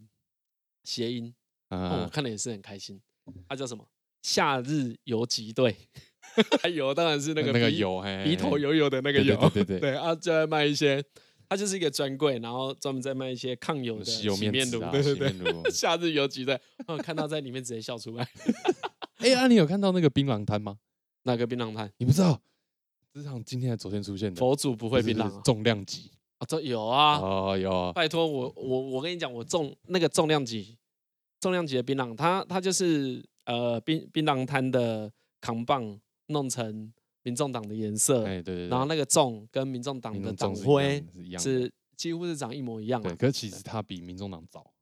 谐音，我看了也是很开心。它叫什么？夏日游击队，油当然是那个那个油，鼻头油油的那个油，对对对啊，就在卖一些。它就是一个专柜，然后专门在卖一些抗油的洗面乳，对对对，夏日游击队，我看到在里面直接笑出来。哎呀，你有看到那个槟榔摊吗？哪个槟榔摊？你不知道？这是今天还是昨天出现的？佛祖不会槟榔，重量级啊，这有啊，哦有啊。拜托我我我跟你讲，我重那个重量级，重量级的槟榔，它它就是呃槟槟榔摊的扛棒弄成。民众党的颜色，哎，对对，然后那个粽跟民众党的党徽是几乎是长一模一样。对，可是其实它比民众党早，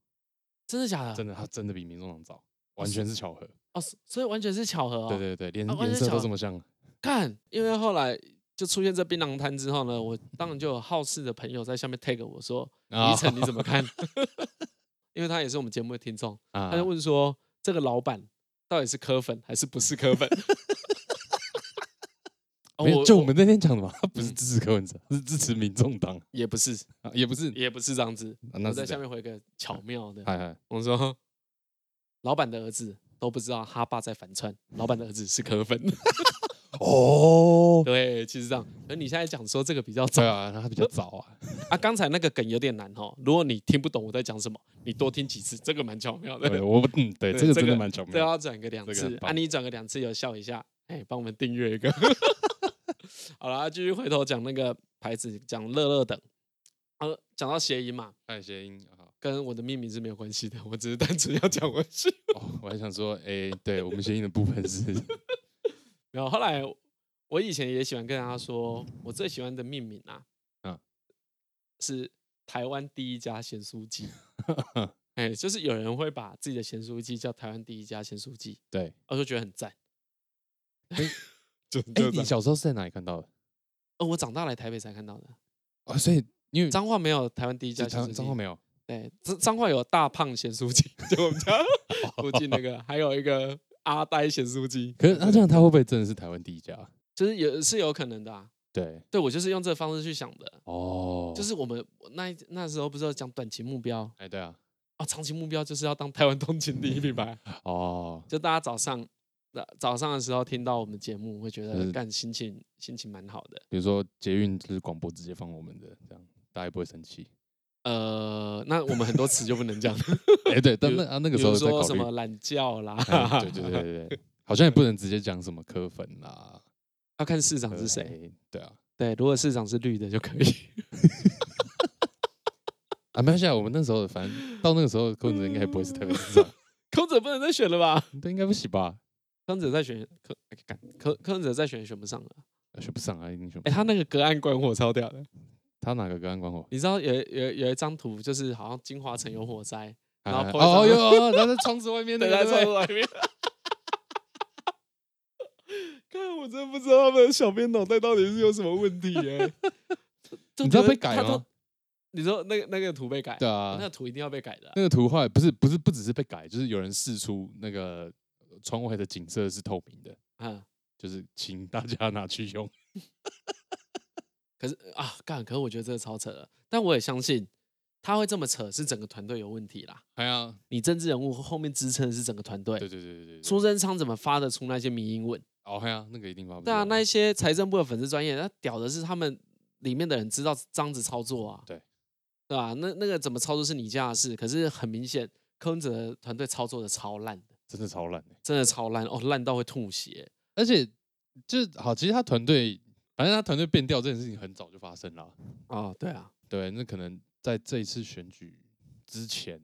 真的假的？真的，它真的比民众党早，完全是巧合。哦，所以完全是巧合哦。对对对，连颜色都这么像。看，因为后来就出现这槟榔摊之后呢，我当然就有好事的朋友在下面 tag 我说：“宜晨你怎么看？” 因为他也是我们节目的听众，他就问说：“这个老板到底是柯粉还是不是柯粉？”就我们那天讲的嘛，他不是支持柯文哲，是支持民众党，也不是，也不是，也不是这样子。我在下面回个巧妙的，我说老板的儿子都不知道他爸在反串，老板的儿子是柯粉。哦，对，其实这样。而你现在讲说这个比较早啊，它比较早啊。啊，刚才那个梗有点难哦。如果你听不懂我在讲什么，你多听几次，这个蛮巧妙的。对我嗯，对，这个真的蛮巧妙。这要转个两次，啊，你转个两次有笑一下，哎，帮我们订阅一个。好了，继续回头讲那个牌子，讲乐乐等。呃，讲到谐音嘛，哎，谐音跟我的命名是没有关系的，我只是单纯要讲回去。哦，我还想说，哎，对我们谐音的部分是，然后后来我以前也喜欢跟大家说，我最喜欢的命名啊，嗯，是台湾第一家咸酥鸡。哎，就是有人会把自己的咸酥鸡叫台湾第一家咸酥鸡，对，我就觉得很赞。哎，就哎，你小时候是在哪里看到的？哦，我长大来台北才看到的。啊，所以因为彰化没有台湾第一家咸酥鸡，彰化没有。对，彰彰化有大胖咸酥鸡，就我们家附近那个，还有一个阿呆咸酥鸡。可是那这样，他会不会真的是台湾第一家？就是有是有可能的啊。对，对我就是用这个方式去想的。哦，就是我们那那时候不是要讲短期目标？哎，对啊。啊，长期目标就是要当台湾通勤第一品牌。哦，就大家早上早上的时候听到我们节目，会觉得干心情心情蛮好的。比如说捷运就是广播直接放我们的，这样大家也不会生气。呃，那我们很多词就不能讲。哎，对，但那啊那个时候说什么懒觉啦，对对对对对，好像也不能直接讲什么科粉啦，要看市长是谁。对啊，对，如果市长是绿的就可以。啊，没关系，我们那时候反正到那个时候，柯文哲应该也不会是台北市长。柯文哲不能再选了吧？对，应该不行吧？柯文哲再选，柯柯柯文哲再选选不上了，选不上啊，一定选。哎，他那个隔岸观火超屌的。他哪个隔岸观火？你知道有有有一张图，就是好像金华城有火灾，然后哦哟，他在窗子外面，对，在窗子外面。看，我真的不知道他们的小编脑袋到底是有什么问题哎。你知道被改吗？你说那个那个图被改？对啊，那个图一定要被改的。那个图后来不是不是不只是被改，就是有人试出那个窗外的景色是透明的，嗯，就是请大家拿去用。可是啊，干！可是我觉得这个超扯的，但我也相信他会这么扯，是整个团队有问题啦。哎呀，你政治人物后面支撑的是整个团队。对对对对对。苏贞昌怎么发得出那些迷因文？哦，哎呀，那个一定发不出。对啊，那一些财政部的粉丝专业，那屌的是他们里面的人知道这样子操作啊。对，对吧？那那个怎么操作是你家的事，可是很明显，柯文哲团队操作的超烂的，真的超烂，真的超烂哦，烂到会吐血。而且就是好，其实他团队。反正他团队变调这件事情很早就发生了。哦，对啊，对，那可能在这一次选举之前，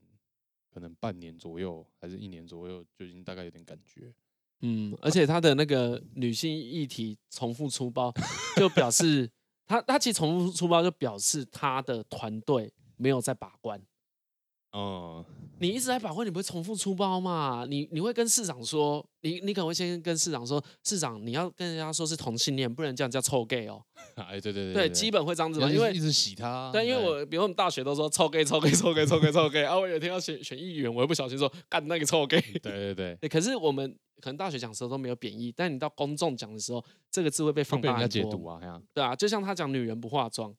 可能半年左右还是一年左右，就已经大概有点感觉。嗯，而且他的那个女性议题重复出包，就表示 他他其实重复出包，就表示他的团队没有在把关。哦。你一直在把关，你不会重复出包嘛？你你会跟市长说，你你可能会先跟市长说，市长你要跟人家说是同性恋，不能这样叫臭 gay 哦。哎，对对对，对，基本会这样子嘛，因为一直洗他。对，因为我比如我们大学都说臭 gay 臭 gay 臭 gay 臭 gay 臭 gay 啊，我有一天要选选议员，我又不小心说干那个臭 gay。对对对。可是我们可能大学讲的时候都没有贬义，但你到公众讲的时候，这个字会被放大很解读啊，对啊，就像他讲女人不化妆，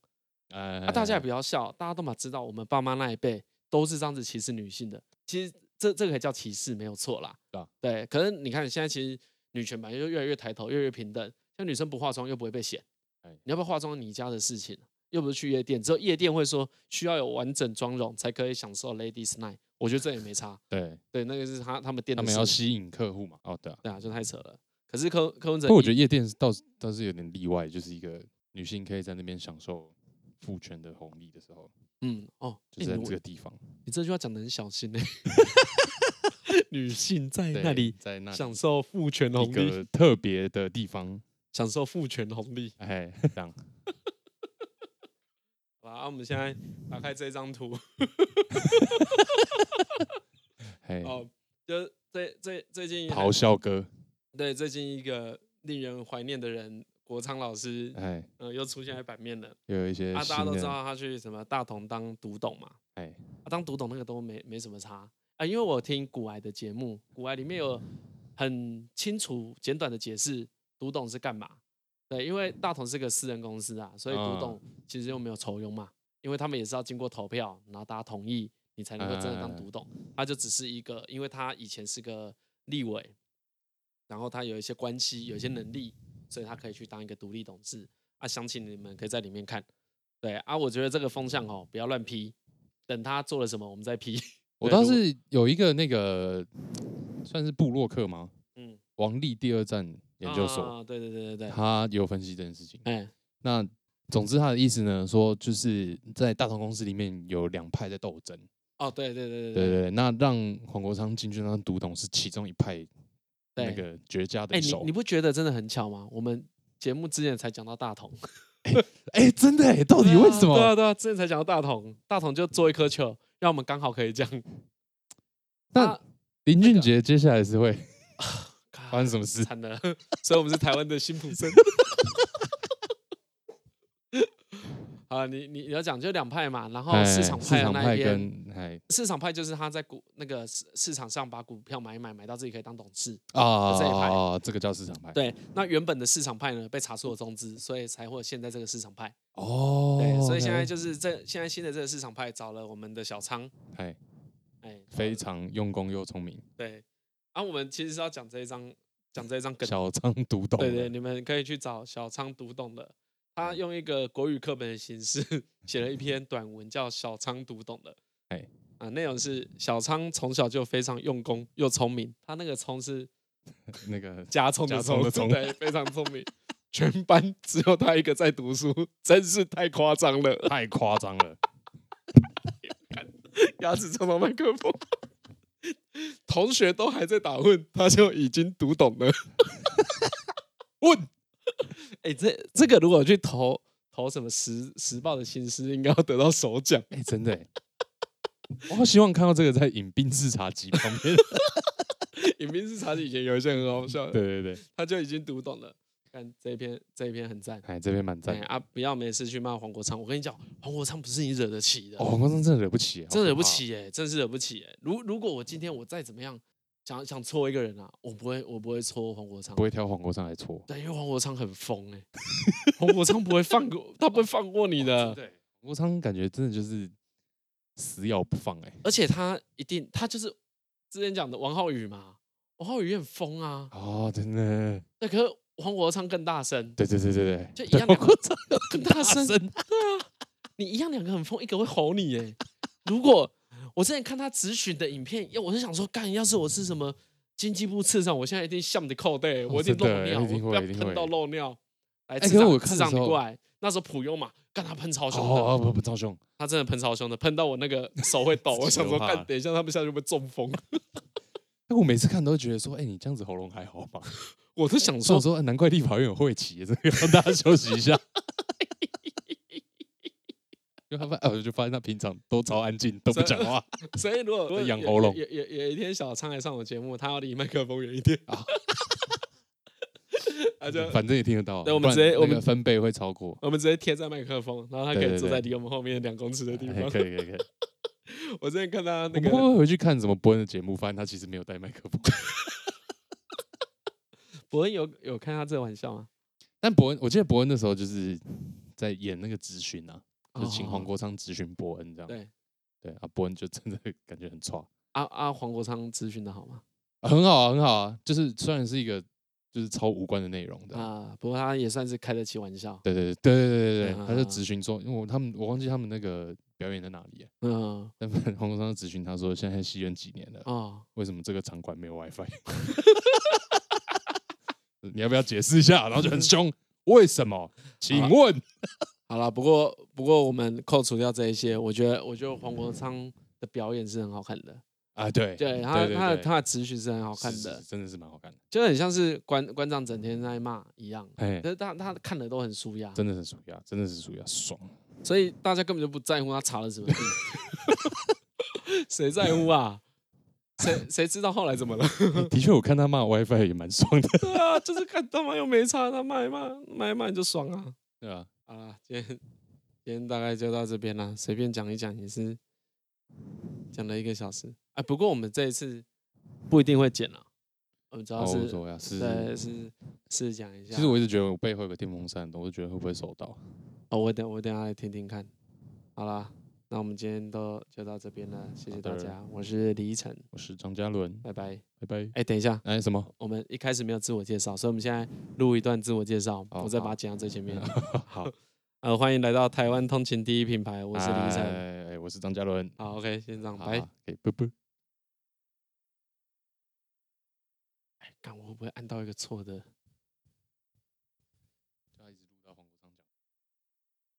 啊，大家也不要笑，大家都嘛知道，我们爸妈那一辈都是这样子歧视女性的，其实。这这个可以叫歧视，没有错啦。啊、对，可是你看现在其实女权吧，又越来越抬头，越来越平等。像女生不化妆又不会被嫌，哎、你要不要化妆？你家的事情，又不是去夜店，只有夜店会说需要有完整妆容才可以享受 Ladies Night。我觉得这也没差。对对，那个是他他们店的，他们要吸引客户嘛。哦，对啊，对啊，就太扯了。可是柯柯文哲，我觉得夜店倒是倒是有点例外，就是一个女性可以在那边享受父权的红利的时候。嗯哦，就是在这个地方，你，你这句话讲的很小心呢。女性在那里，在那享受父权红利，一个特别的地方，享受父权红利。哎，这样。好，啊，我们现在打开这张图。嘿，哦，就最最最近咆哮哥，对，最近一个令人怀念的人。国昌老师，哎，嗯，又出现在版面了。有一些啊，大家都知道他去什么大同当独董嘛，哎，啊当独董那个都没没什么差啊。因为我听古癌的节目，古癌里面有很清楚简短的解释独董是干嘛。对，因为大同是个私人公司啊，所以独董其实又没有酬庸嘛，因为他们也是要经过投票，然后大家同意，你才能够真的当独董。他就只是一个，因为他以前是个立委，然后他有一些关系，有一些能力。所以他可以去当一个独立董事啊。详情你们可以在里面看。对啊，我觉得这个风向哦，不要乱批，等他做了什么，我们再批。我倒是有一个那个算是布洛克吗？嗯，王力第二站研究所，啊，对对对对对，他有分析这件事情。哎，那总之他的意思呢，说就是在大同公司里面有两派在斗争。哦，对对对对对对，那让黄国昌进去当独董是其中一派那个绝佳的手。你你不觉得真的很巧吗？我们节目之前才讲到大同。哎、欸，真的哎，到底为什么？对啊，对啊，之前才讲到大同，大同就做一颗球，让我们刚好可以这样。那林俊杰接下来是会 发生什么事？惨了，所以我们是台湾的辛普森。啊，你你你要讲就两派嘛，然后市场派的那一边，市场派就是他在股那个市市场上把股票买一买，买到自己可以当董事啊，这一派哦，这个叫市场派。对，那原本的市场派呢被查出了中资，所以才会现在这个市场派。哦，对，所以现在就是这现在新的这个市场派找了我们的小仓，哎哎，非常用功又聪明。对，啊，我们其实是要讲这一张，讲这一张梗。小仓读懂。对对，你们可以去找小仓读懂的。他用一个国语课本的形式写了一篇短文，叫《小仓读懂的》。哎，啊，内容是小仓从小就非常用功又聪明。他那个 “聪”是那个加葱的“葱”，对，非常聪明。全班只有他一个在读书，真是太夸张了，太夸张了。牙齿撞到麦克风，同学都还在打混，他就已经读懂了。问。哎、欸，这这个如果去投投什么时时报的新诗，应该要得到首奖。哎、欸，真的，我好希望看到这个在饮冰室茶集旁边。饮冰室茶几以前有一些很好笑的，对对对，他就已经读懂了。看这一篇，这一篇很赞，哎，这篇蛮赞啊！不要没事去骂黄国昌，我跟你讲，黄国昌不是你惹得起的。哦，黄国昌真的惹不起，真的惹不起哎，真是惹不起哎。如如果我今天我再怎么样。想想搓一个人啊，我不会，我不会搓黄国昌，不会挑黄国昌来搓。对，因为黄国昌很疯哎、欸，黄国昌不会放过，他不会放过你的。对，黄国昌感觉真的就是死咬不放哎、欸，而且他一定，他就是之前讲的王浩宇嘛，王浩宇也很疯啊。哦，真的。那，可是黄国昌更大声。对对对对对，就一样，黄国昌更大声。对啊，你一样两个很疯，一个会吼你哎、欸，如果。我之前看他质询的影片，要我是想说，干，要是我是什么经济部次长，我现在一定向你扣带，我一定漏尿，我不要喷到漏尿。哎，次长，次长你过来，那时候普悠嘛，干他喷超凶，哦不不超凶，他真的喷超凶的，喷到我那个手会抖。我想说，干，等一下他们下去会中风？哎，我每次看都会觉得说，哎，你这样子喉咙还好吗？我都想说，说难怪立法院有会期，这个让大家休息一下。就他发，我就发现他平常都超安静，都不讲话。所以如果 养喉咙，有有有一天小仓来上我节目，他要离麦克风远一点啊。他就反正也听得到。对，我们直接我们分贝会超过，我们直接贴在麦克风，然后他可以坐在离我们后面两公尺的地方。可以可以可以。我之前看他那个，我会回去看什么伯恩的节目，发现他其实没有带麦克风。伯恩有有开他这个玩笑吗？但伯恩，我记得伯恩那时候就是在演那个咨询啊。就请黄国昌咨询伯恩这样，对对啊，伯恩就真的 感觉很差。啊啊，黄国昌咨询的好吗？很好啊，很好啊，就是虽然是一个就是超无关的内容的啊，不过他也算是开得起玩笑。对对对对对对对，他就咨询说，因为我他们我忘记他们那个表演在哪里。嗯，但 黄国昌咨询他说，现在戏院几年了啊？为什么这个场馆没有 WiFi？你要不要解释一下？然后就很凶，为什么？请问。好了，不过不过我们扣除掉这一些，我觉得我觉得黄国昌的表演是很好看的啊，对对，他他的他的词曲是很好看的，真的是蛮好看的，就很像是馆馆长整天在骂一样，哎，但是他他看的都很舒压，真的很舒压，真的是舒压，爽，所以大家根本就不在乎他查了什么病，谁在乎啊？谁谁知道后来怎么了？的确，我看他骂 WiFi 也蛮爽的，对啊，就是看他妈又没差，他骂一骂骂一骂你就爽啊，对啊。啊，今天今天大概就到这边了，随便讲一讲也是讲了一个小时。哎，不过我们这一次不一定会剪了，我们主要是、对是是讲一下。其实我一直觉得我背后有个电风扇，我就觉得会不会收到。哦，我等我等下来听听看。好啦，那我们今天都就到这边了，谢谢大家。我是李依晨，我是张嘉伦，拜拜，拜拜。哎，等一下，哎，什么？我们一开始没有自我介绍，所以我们现在录一段自我介绍，我再把它剪到最前面。好，呃，欢迎来到台湾通勤第一品牌，我是李依晨，哎，我是张嘉伦。好，OK，先这样，拜。哎，拜拜。哎，看我会不会按到一个错的？